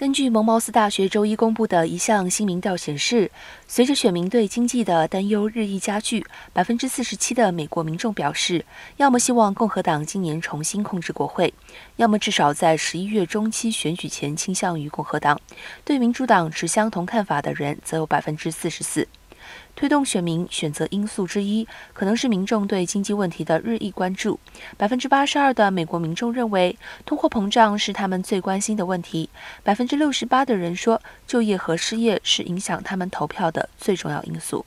根据蒙茅斯大学周一公布的一项新民调显示，随着选民对经济的担忧日益加剧，百分之四十七的美国民众表示，要么希望共和党今年重新控制国会，要么至少在十一月中期选举前倾向于共和党。对民主党持相同看法的人则有百分之四十四。推动选民选择因素之一，可能是民众对经济问题的日益关注。百分之八十二的美国民众认为，通货膨胀是他们最关心的问题。百分之六十八的人说，就业和失业是影响他们投票的最重要因素。